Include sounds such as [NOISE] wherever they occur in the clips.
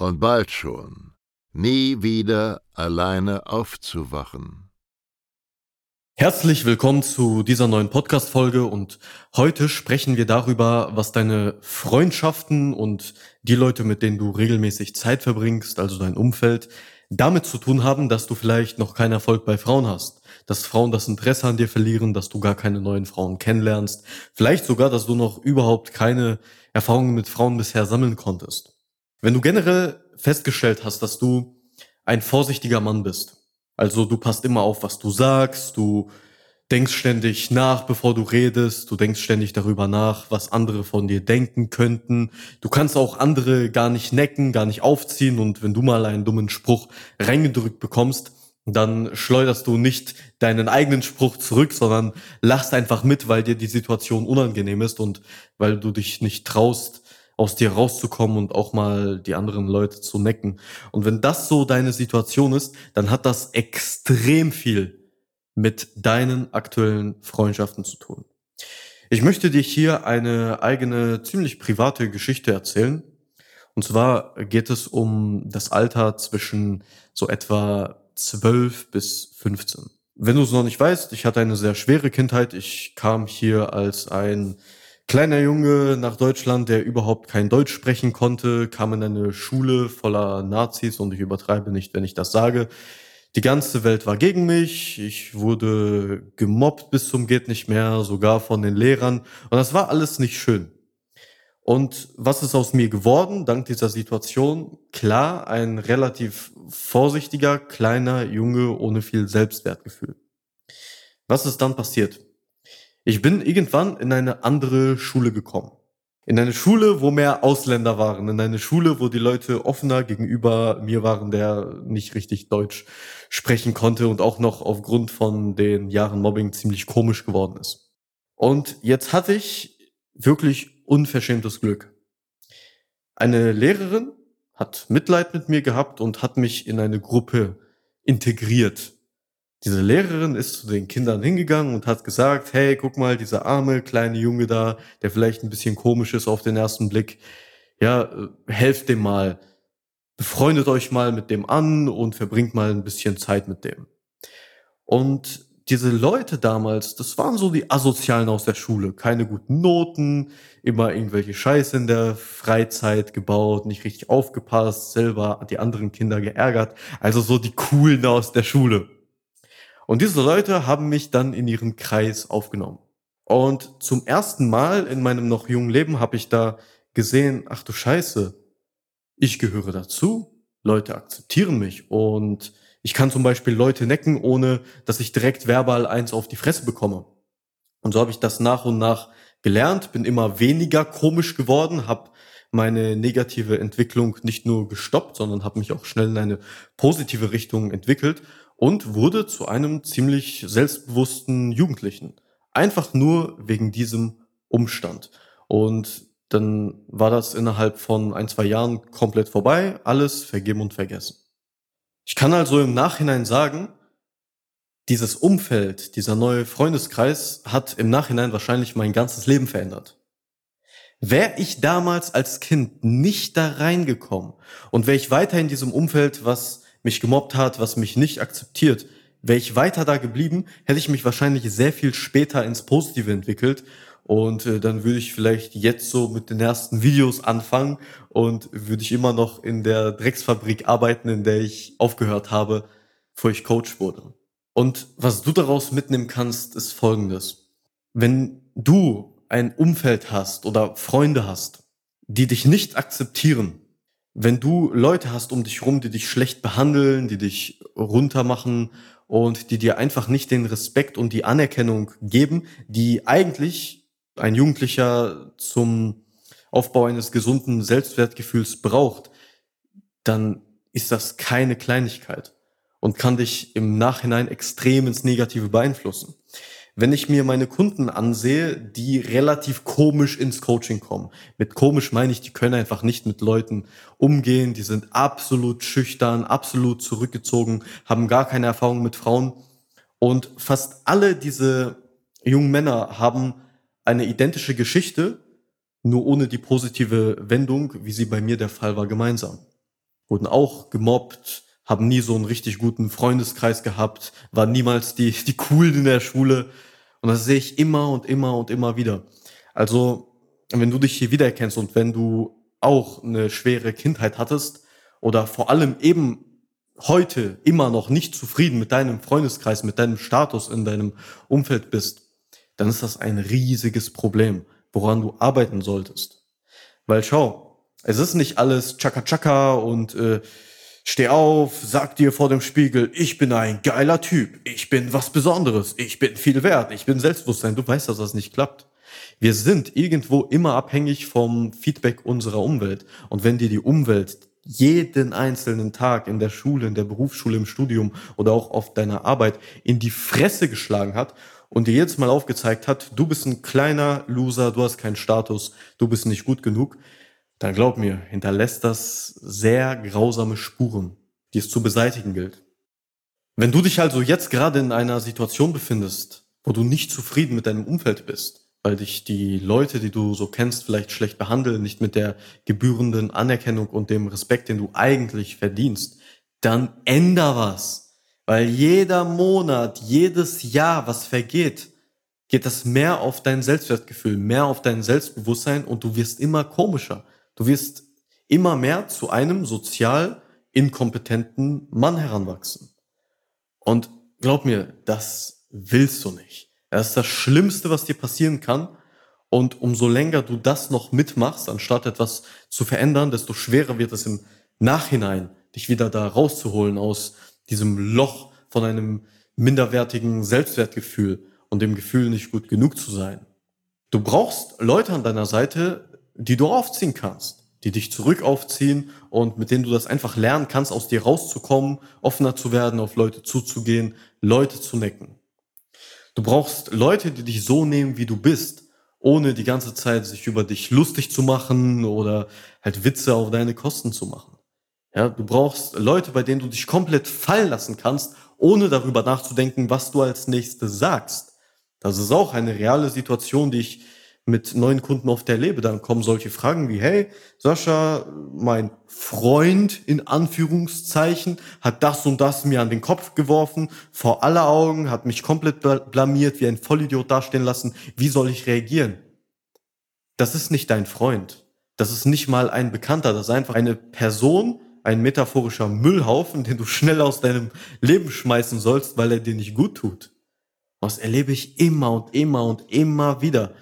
und bald schon nie wieder alleine aufzuwachen. Herzlich willkommen zu dieser neuen Podcast-Folge und heute sprechen wir darüber, was deine Freundschaften und die Leute, mit denen du regelmäßig Zeit verbringst, also dein Umfeld, damit zu tun haben, dass du vielleicht noch keinen Erfolg bei Frauen hast, dass Frauen das Interesse an dir verlieren, dass du gar keine neuen Frauen kennenlernst, vielleicht sogar, dass du noch überhaupt keine Erfahrungen mit Frauen bisher sammeln konntest. Wenn du generell festgestellt hast, dass du ein vorsichtiger Mann bist, also du passt immer auf, was du sagst, du denkst ständig nach, bevor du redest, du denkst ständig darüber nach, was andere von dir denken könnten. Du kannst auch andere gar nicht necken, gar nicht aufziehen und wenn du mal einen dummen Spruch reingedrückt bekommst, dann schleuderst du nicht deinen eigenen Spruch zurück, sondern lachst einfach mit, weil dir die Situation unangenehm ist und weil du dich nicht traust, aus dir rauszukommen und auch mal die anderen Leute zu necken. Und wenn das so deine Situation ist, dann hat das extrem viel mit deinen aktuellen Freundschaften zu tun. Ich möchte dir hier eine eigene, ziemlich private Geschichte erzählen. Und zwar geht es um das Alter zwischen so etwa 12 bis 15. Wenn du es noch nicht weißt, ich hatte eine sehr schwere Kindheit. Ich kam hier als ein kleiner Junge nach Deutschland, der überhaupt kein Deutsch sprechen konnte, kam in eine Schule voller Nazis und ich übertreibe nicht, wenn ich das sage. Die ganze Welt war gegen mich. Ich wurde gemobbt bis zum geht nicht mehr, sogar von den Lehrern. Und das war alles nicht schön. Und was ist aus mir geworden, dank dieser Situation? Klar, ein relativ vorsichtiger, kleiner Junge ohne viel Selbstwertgefühl. Was ist dann passiert? Ich bin irgendwann in eine andere Schule gekommen in eine Schule, wo mehr Ausländer waren, in eine Schule, wo die Leute offener gegenüber mir waren, der nicht richtig Deutsch sprechen konnte und auch noch aufgrund von den Jahren Mobbing ziemlich komisch geworden ist. Und jetzt hatte ich wirklich unverschämtes Glück. Eine Lehrerin hat Mitleid mit mir gehabt und hat mich in eine Gruppe integriert. Diese Lehrerin ist zu den Kindern hingegangen und hat gesagt, hey, guck mal, dieser arme kleine Junge da, der vielleicht ein bisschen komisch ist auf den ersten Blick, ja, äh, helft dem mal, befreundet euch mal mit dem an und verbringt mal ein bisschen Zeit mit dem. Und diese Leute damals, das waren so die Asozialen aus der Schule. Keine guten Noten, immer irgendwelche Scheiße in der Freizeit gebaut, nicht richtig aufgepasst, selber die anderen Kinder geärgert. Also so die Coolen aus der Schule. Und diese Leute haben mich dann in ihren Kreis aufgenommen. Und zum ersten Mal in meinem noch jungen Leben habe ich da gesehen, ach du Scheiße, ich gehöre dazu, Leute akzeptieren mich und ich kann zum Beispiel Leute necken, ohne dass ich direkt verbal eins auf die Fresse bekomme. Und so habe ich das nach und nach gelernt, bin immer weniger komisch geworden, habe meine negative Entwicklung nicht nur gestoppt, sondern habe mich auch schnell in eine positive Richtung entwickelt und wurde zu einem ziemlich selbstbewussten Jugendlichen. Einfach nur wegen diesem Umstand. Und dann war das innerhalb von ein, zwei Jahren komplett vorbei, alles vergeben und vergessen. Ich kann also im Nachhinein sagen, dieses Umfeld, dieser neue Freundeskreis hat im Nachhinein wahrscheinlich mein ganzes Leben verändert. Wäre ich damals als Kind nicht da reingekommen und wäre ich weiter in diesem Umfeld, was mich gemobbt hat, was mich nicht akzeptiert, wäre ich weiter da geblieben, hätte ich mich wahrscheinlich sehr viel später ins Positive entwickelt Und äh, dann würde ich vielleicht jetzt so mit den ersten Videos anfangen und würde ich immer noch in der Drecksfabrik arbeiten, in der ich aufgehört habe, bevor ich Coach wurde. Und was du daraus mitnehmen kannst, ist folgendes. Wenn du ein Umfeld hast oder Freunde hast, die dich nicht akzeptieren, wenn du Leute hast um dich rum, die dich schlecht behandeln, die dich runtermachen und die dir einfach nicht den Respekt und die Anerkennung geben, die eigentlich ein Jugendlicher zum Aufbau eines gesunden Selbstwertgefühls braucht, dann ist das keine Kleinigkeit und kann dich im Nachhinein extrem ins Negative beeinflussen wenn ich mir meine Kunden ansehe, die relativ komisch ins Coaching kommen. Mit komisch meine ich, die können einfach nicht mit Leuten umgehen, die sind absolut schüchtern, absolut zurückgezogen, haben gar keine Erfahrung mit Frauen. Und fast alle diese jungen Männer haben eine identische Geschichte, nur ohne die positive Wendung, wie sie bei mir der Fall war, gemeinsam. Wurden auch gemobbt, haben nie so einen richtig guten Freundeskreis gehabt, waren niemals die, die Coolen in der Schule, und das sehe ich immer und immer und immer wieder. Also, wenn du dich hier wiedererkennst und wenn du auch eine schwere Kindheit hattest oder vor allem eben heute immer noch nicht zufrieden mit deinem Freundeskreis, mit deinem Status in deinem Umfeld bist, dann ist das ein riesiges Problem, woran du arbeiten solltest. Weil schau, es ist nicht alles Chaka Chaka und äh, Steh auf, sag dir vor dem Spiegel, ich bin ein geiler Typ, ich bin was Besonderes, ich bin viel wert, ich bin Selbstbewusstsein. Du weißt, dass das nicht klappt. Wir sind irgendwo immer abhängig vom Feedback unserer Umwelt. Und wenn dir die Umwelt jeden einzelnen Tag in der Schule, in der Berufsschule, im Studium oder auch auf deiner Arbeit in die Fresse geschlagen hat und dir jetzt Mal aufgezeigt hat, du bist ein kleiner Loser, du hast keinen Status, du bist nicht gut genug, dann glaub mir, hinterlässt das sehr grausame Spuren, die es zu beseitigen gilt. Wenn du dich also jetzt gerade in einer Situation befindest, wo du nicht zufrieden mit deinem Umfeld bist, weil dich die Leute, die du so kennst, vielleicht schlecht behandeln, nicht mit der gebührenden Anerkennung und dem Respekt, den du eigentlich verdienst, dann änder was. Weil jeder Monat, jedes Jahr, was vergeht, geht das mehr auf dein Selbstwertgefühl, mehr auf dein Selbstbewusstsein und du wirst immer komischer. Du wirst immer mehr zu einem sozial inkompetenten Mann heranwachsen. Und glaub mir, das willst du nicht. Das ist das Schlimmste, was dir passieren kann. Und umso länger du das noch mitmachst, anstatt etwas zu verändern, desto schwerer wird es im Nachhinein, dich wieder da rauszuholen aus diesem Loch von einem minderwertigen Selbstwertgefühl und dem Gefühl, nicht gut genug zu sein. Du brauchst Leute an deiner Seite, die du aufziehen kannst, die dich zurück aufziehen und mit denen du das einfach lernen kannst, aus dir rauszukommen, offener zu werden, auf Leute zuzugehen, Leute zu necken. Du brauchst Leute, die dich so nehmen, wie du bist, ohne die ganze Zeit sich über dich lustig zu machen oder halt Witze auf deine Kosten zu machen. Ja, du brauchst Leute, bei denen du dich komplett fallen lassen kannst, ohne darüber nachzudenken, was du als nächstes sagst. Das ist auch eine reale Situation, die ich mit neuen Kunden oft erlebe, dann kommen solche Fragen wie, hey, Sascha, mein Freund in Anführungszeichen hat das und das mir an den Kopf geworfen, vor aller Augen, hat mich komplett blamiert, wie ein Vollidiot dastehen lassen. Wie soll ich reagieren? Das ist nicht dein Freund. Das ist nicht mal ein Bekannter. Das ist einfach eine Person, ein metaphorischer Müllhaufen, den du schnell aus deinem Leben schmeißen sollst, weil er dir nicht gut tut. Das erlebe ich immer und immer und immer wieder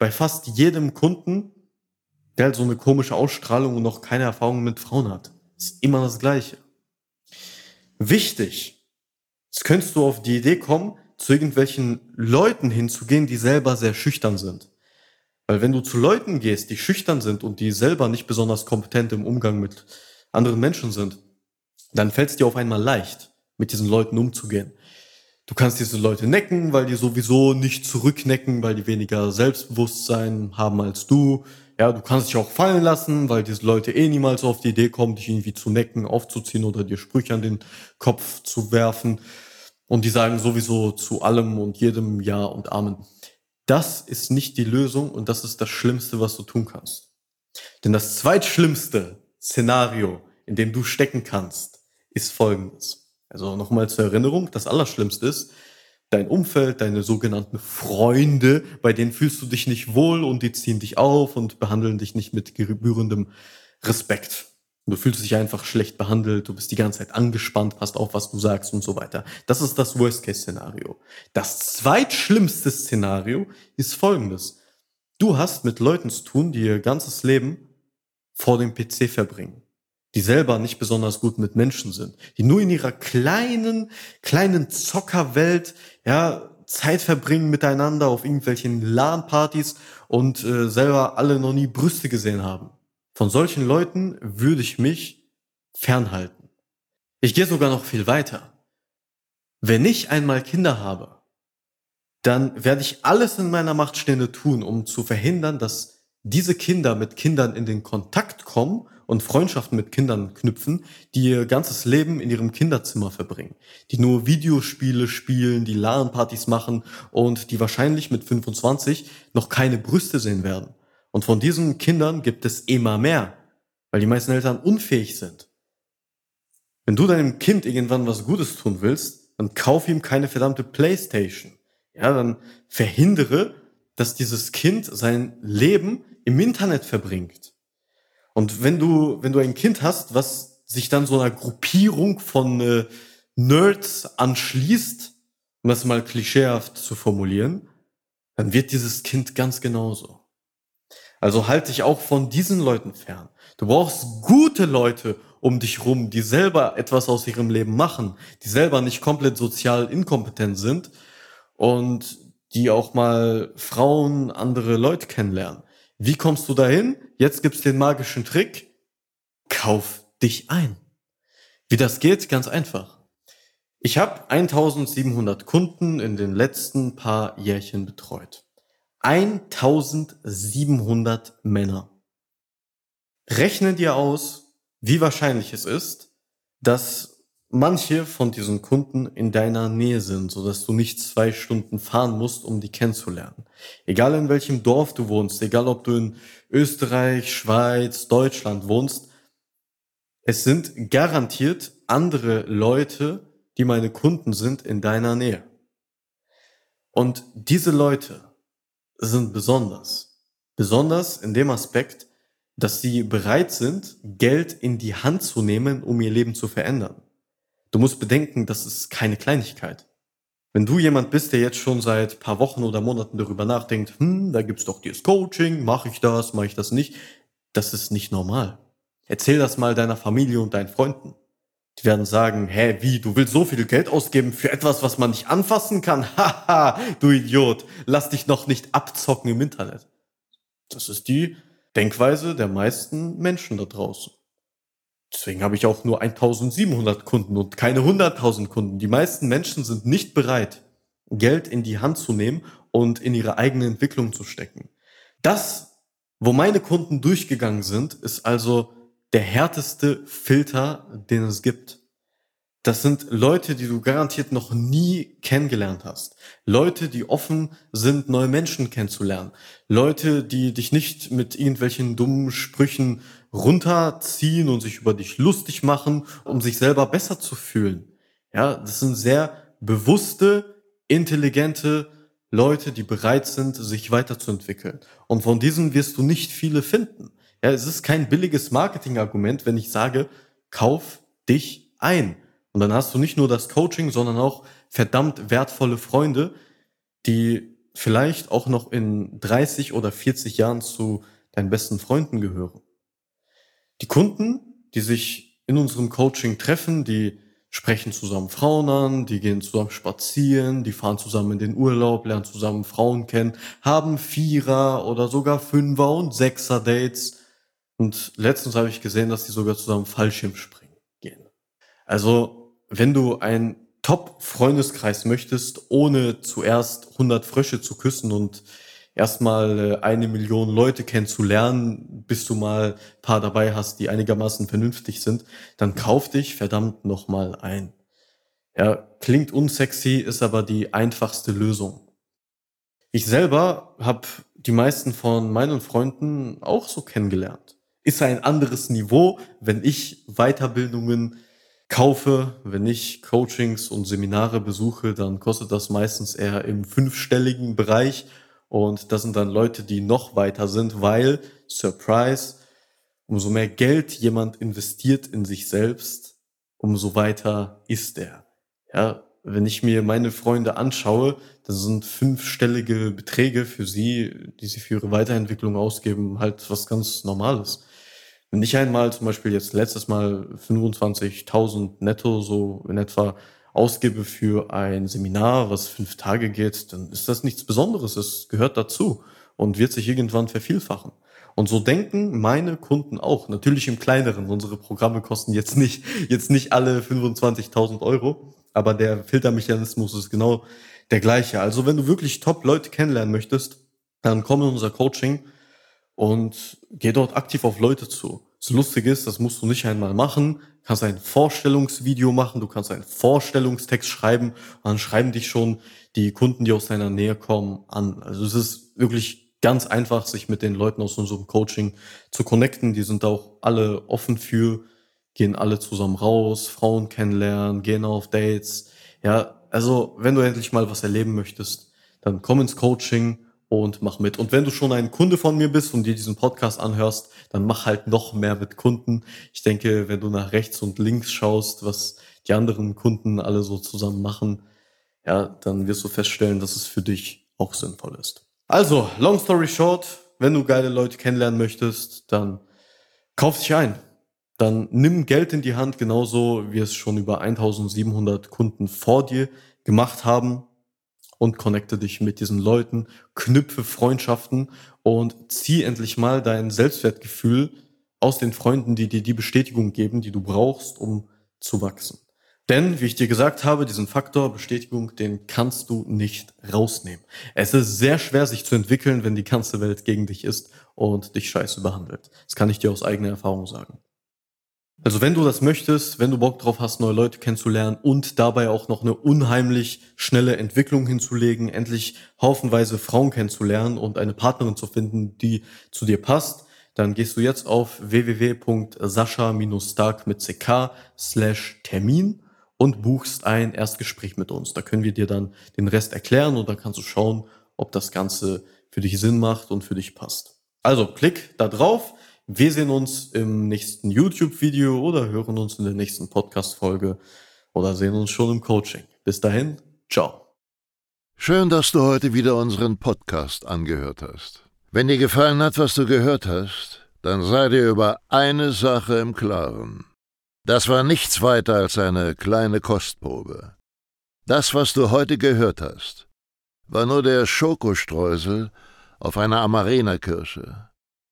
bei fast jedem Kunden, der halt so eine komische Ausstrahlung und noch keine Erfahrung mit Frauen hat. Ist immer das Gleiche. Wichtig. Jetzt könntest du auf die Idee kommen, zu irgendwelchen Leuten hinzugehen, die selber sehr schüchtern sind. Weil wenn du zu Leuten gehst, die schüchtern sind und die selber nicht besonders kompetent im Umgang mit anderen Menschen sind, dann fällt es dir auf einmal leicht, mit diesen Leuten umzugehen. Du kannst diese Leute necken, weil die sowieso nicht zurücknecken, weil die weniger Selbstbewusstsein haben als du. Ja, du kannst dich auch fallen lassen, weil diese Leute eh niemals auf die Idee kommen, dich irgendwie zu necken, aufzuziehen oder dir Sprüche an den Kopf zu werfen. Und die sagen sowieso zu allem und jedem Ja und Amen. Das ist nicht die Lösung und das ist das Schlimmste, was du tun kannst. Denn das zweitschlimmste Szenario, in dem du stecken kannst, ist folgendes. Also nochmal zur Erinnerung, das Allerschlimmste ist, dein Umfeld, deine sogenannten Freunde, bei denen fühlst du dich nicht wohl und die ziehen dich auf und behandeln dich nicht mit gebührendem Respekt. Du fühlst dich einfach schlecht behandelt, du bist die ganze Zeit angespannt, passt auf, was du sagst und so weiter. Das ist das Worst-Case-Szenario. Das zweitschlimmste Szenario ist folgendes. Du hast mit Leuten zu tun, die ihr ganzes Leben vor dem PC verbringen die selber nicht besonders gut mit Menschen sind, die nur in ihrer kleinen, kleinen Zockerwelt, ja, Zeit verbringen miteinander auf irgendwelchen LAN-Partys und äh, selber alle noch nie Brüste gesehen haben. Von solchen Leuten würde ich mich fernhalten. Ich gehe sogar noch viel weiter. Wenn ich einmal Kinder habe, dann werde ich alles in meiner Macht Stehende tun, um zu verhindern, dass diese Kinder mit Kindern in den Kontakt kommen und Freundschaften mit Kindern knüpfen, die ihr ganzes Leben in ihrem Kinderzimmer verbringen, die nur Videospiele spielen, die LAN-Partys machen und die wahrscheinlich mit 25 noch keine Brüste sehen werden. Und von diesen Kindern gibt es immer mehr, weil die meisten Eltern unfähig sind. Wenn du deinem Kind irgendwann was Gutes tun willst, dann kauf ihm keine verdammte Playstation. Ja, dann verhindere, dass dieses Kind sein Leben im Internet verbringt. Und wenn du, wenn du ein Kind hast, was sich dann so einer Gruppierung von äh, Nerds anschließt, um das mal klischeehaft zu formulieren, dann wird dieses Kind ganz genauso. Also halte dich auch von diesen Leuten fern. Du brauchst gute Leute um dich rum, die selber etwas aus ihrem Leben machen, die selber nicht komplett sozial inkompetent sind und die auch mal Frauen, andere Leute kennenlernen. Wie kommst du dahin? Jetzt gibt's den magischen Trick. Kauf dich ein. Wie das geht? Ganz einfach. Ich habe 1700 Kunden in den letzten paar Jährchen betreut. 1700 Männer. Rechne dir aus, wie wahrscheinlich es ist, dass manche von diesen Kunden in deiner Nähe sind, so dass du nicht zwei Stunden fahren musst, um die kennenzulernen. Egal in welchem Dorf du wohnst, egal ob du in Österreich, Schweiz, Deutschland wohnst, es sind garantiert andere Leute, die meine Kunden sind in deiner Nähe. Und diese Leute sind besonders. Besonders in dem Aspekt, dass sie bereit sind, Geld in die Hand zu nehmen, um ihr Leben zu verändern. Du musst bedenken, das ist keine Kleinigkeit. Wenn du jemand bist, der jetzt schon seit paar Wochen oder Monaten darüber nachdenkt, hm, da gibt's doch dieses Coaching, mache ich das, mache ich das nicht, das ist nicht normal. Erzähl das mal deiner Familie und deinen Freunden. Die werden sagen, hä, wie, du willst so viel Geld ausgeben für etwas, was man nicht anfassen kann? [LAUGHS] Haha, du Idiot, lass dich noch nicht abzocken im Internet. Das ist die Denkweise der meisten Menschen da draußen. Deswegen habe ich auch nur 1700 Kunden und keine 100.000 Kunden. Die meisten Menschen sind nicht bereit, Geld in die Hand zu nehmen und in ihre eigene Entwicklung zu stecken. Das, wo meine Kunden durchgegangen sind, ist also der härteste Filter, den es gibt. Das sind Leute, die du garantiert noch nie kennengelernt hast. Leute, die offen sind, neue Menschen kennenzulernen. Leute, die dich nicht mit irgendwelchen dummen Sprüchen runterziehen und sich über dich lustig machen, um sich selber besser zu fühlen. Ja, das sind sehr bewusste, intelligente Leute, die bereit sind, sich weiterzuentwickeln. Und von diesen wirst du nicht viele finden. Ja, es ist kein billiges Marketingargument, wenn ich sage, kauf dich ein. Und dann hast du nicht nur das Coaching, sondern auch verdammt wertvolle Freunde, die vielleicht auch noch in 30 oder 40 Jahren zu deinen besten Freunden gehören. Die Kunden, die sich in unserem Coaching treffen, die sprechen zusammen Frauen an, die gehen zusammen spazieren, die fahren zusammen in den Urlaub, lernen zusammen Frauen kennen, haben Vierer oder sogar Fünfer und Sechser Dates. Und letztens habe ich gesehen, dass die sogar zusammen Fallschirm springen gehen. Also wenn du ein Top-Freundeskreis möchtest, ohne zuerst 100 Frösche zu küssen und erstmal äh, eine Million Leute kennenzulernen, bis du mal paar dabei hast, die einigermaßen vernünftig sind, dann kauf dich verdammt nochmal ein. Ja, klingt unsexy, ist aber die einfachste Lösung. Ich selber habe die meisten von meinen Freunden auch so kennengelernt. Ist ein anderes Niveau, wenn ich Weiterbildungen kaufe. Wenn ich Coachings und Seminare besuche, dann kostet das meistens eher im fünfstelligen Bereich. Und das sind dann Leute, die noch weiter sind, weil, Surprise, umso mehr Geld jemand investiert in sich selbst, umso weiter ist er. Ja, wenn ich mir meine Freunde anschaue, das sind fünfstellige Beträge für sie, die sie für ihre Weiterentwicklung ausgeben, halt was ganz Normales. Wenn ich einmal zum Beispiel jetzt letztes Mal 25.000 netto so in etwa ausgebe für ein Seminar, was fünf Tage geht, dann ist das nichts Besonderes. Es gehört dazu und wird sich irgendwann vervielfachen. Und so denken meine Kunden auch. Natürlich im kleineren. Unsere Programme kosten jetzt nicht, jetzt nicht alle 25.000 Euro. Aber der Filtermechanismus ist genau der gleiche. Also wenn du wirklich top Leute kennenlernen möchtest, dann komm in unser Coaching und geh dort aktiv auf Leute zu. Das Lustige ist, das musst du nicht einmal machen. Du kannst ein Vorstellungsvideo machen, du kannst einen Vorstellungstext schreiben dann schreiben dich schon die Kunden, die aus deiner Nähe kommen, an. Also es ist wirklich ganz einfach, sich mit den Leuten aus unserem Coaching zu connecten. Die sind auch alle offen für gehen alle zusammen raus, Frauen kennenlernen, gehen auf Dates. Ja, also wenn du endlich mal was erleben möchtest, dann komm ins Coaching und mach mit. Und wenn du schon ein Kunde von mir bist und dir diesen Podcast anhörst, dann mach halt noch mehr mit Kunden. Ich denke, wenn du nach rechts und links schaust, was die anderen Kunden alle so zusammen machen, ja, dann wirst du feststellen, dass es für dich auch sinnvoll ist. Also, long story short, wenn du geile Leute kennenlernen möchtest, dann kauf dich ein dann nimm Geld in die Hand, genauso wie es schon über 1700 Kunden vor dir gemacht haben und connecte dich mit diesen Leuten, knüpfe Freundschaften und zieh endlich mal dein Selbstwertgefühl aus den Freunden, die dir die Bestätigung geben, die du brauchst, um zu wachsen. Denn, wie ich dir gesagt habe, diesen Faktor Bestätigung, den kannst du nicht rausnehmen. Es ist sehr schwer, sich zu entwickeln, wenn die ganze Welt gegen dich ist und dich scheiße behandelt. Das kann ich dir aus eigener Erfahrung sagen. Also wenn du das möchtest, wenn du Bock drauf hast, neue Leute kennenzulernen und dabei auch noch eine unheimlich schnelle Entwicklung hinzulegen, endlich haufenweise Frauen kennenzulernen und eine Partnerin zu finden, die zu dir passt, dann gehst du jetzt auf www.sascha-stark mit ck slash Termin und buchst ein Erstgespräch mit uns. Da können wir dir dann den Rest erklären und dann kannst du schauen, ob das Ganze für dich Sinn macht und für dich passt. Also klick da drauf wir sehen uns im nächsten YouTube-Video oder hören uns in der nächsten Podcast-Folge oder sehen uns schon im Coaching. Bis dahin, ciao. Schön, dass du heute wieder unseren Podcast angehört hast. Wenn dir gefallen hat, was du gehört hast, dann sei dir über eine Sache im Klaren. Das war nichts weiter als eine kleine Kostprobe. Das, was du heute gehört hast, war nur der Schokostreusel auf einer Amarena-Kirsche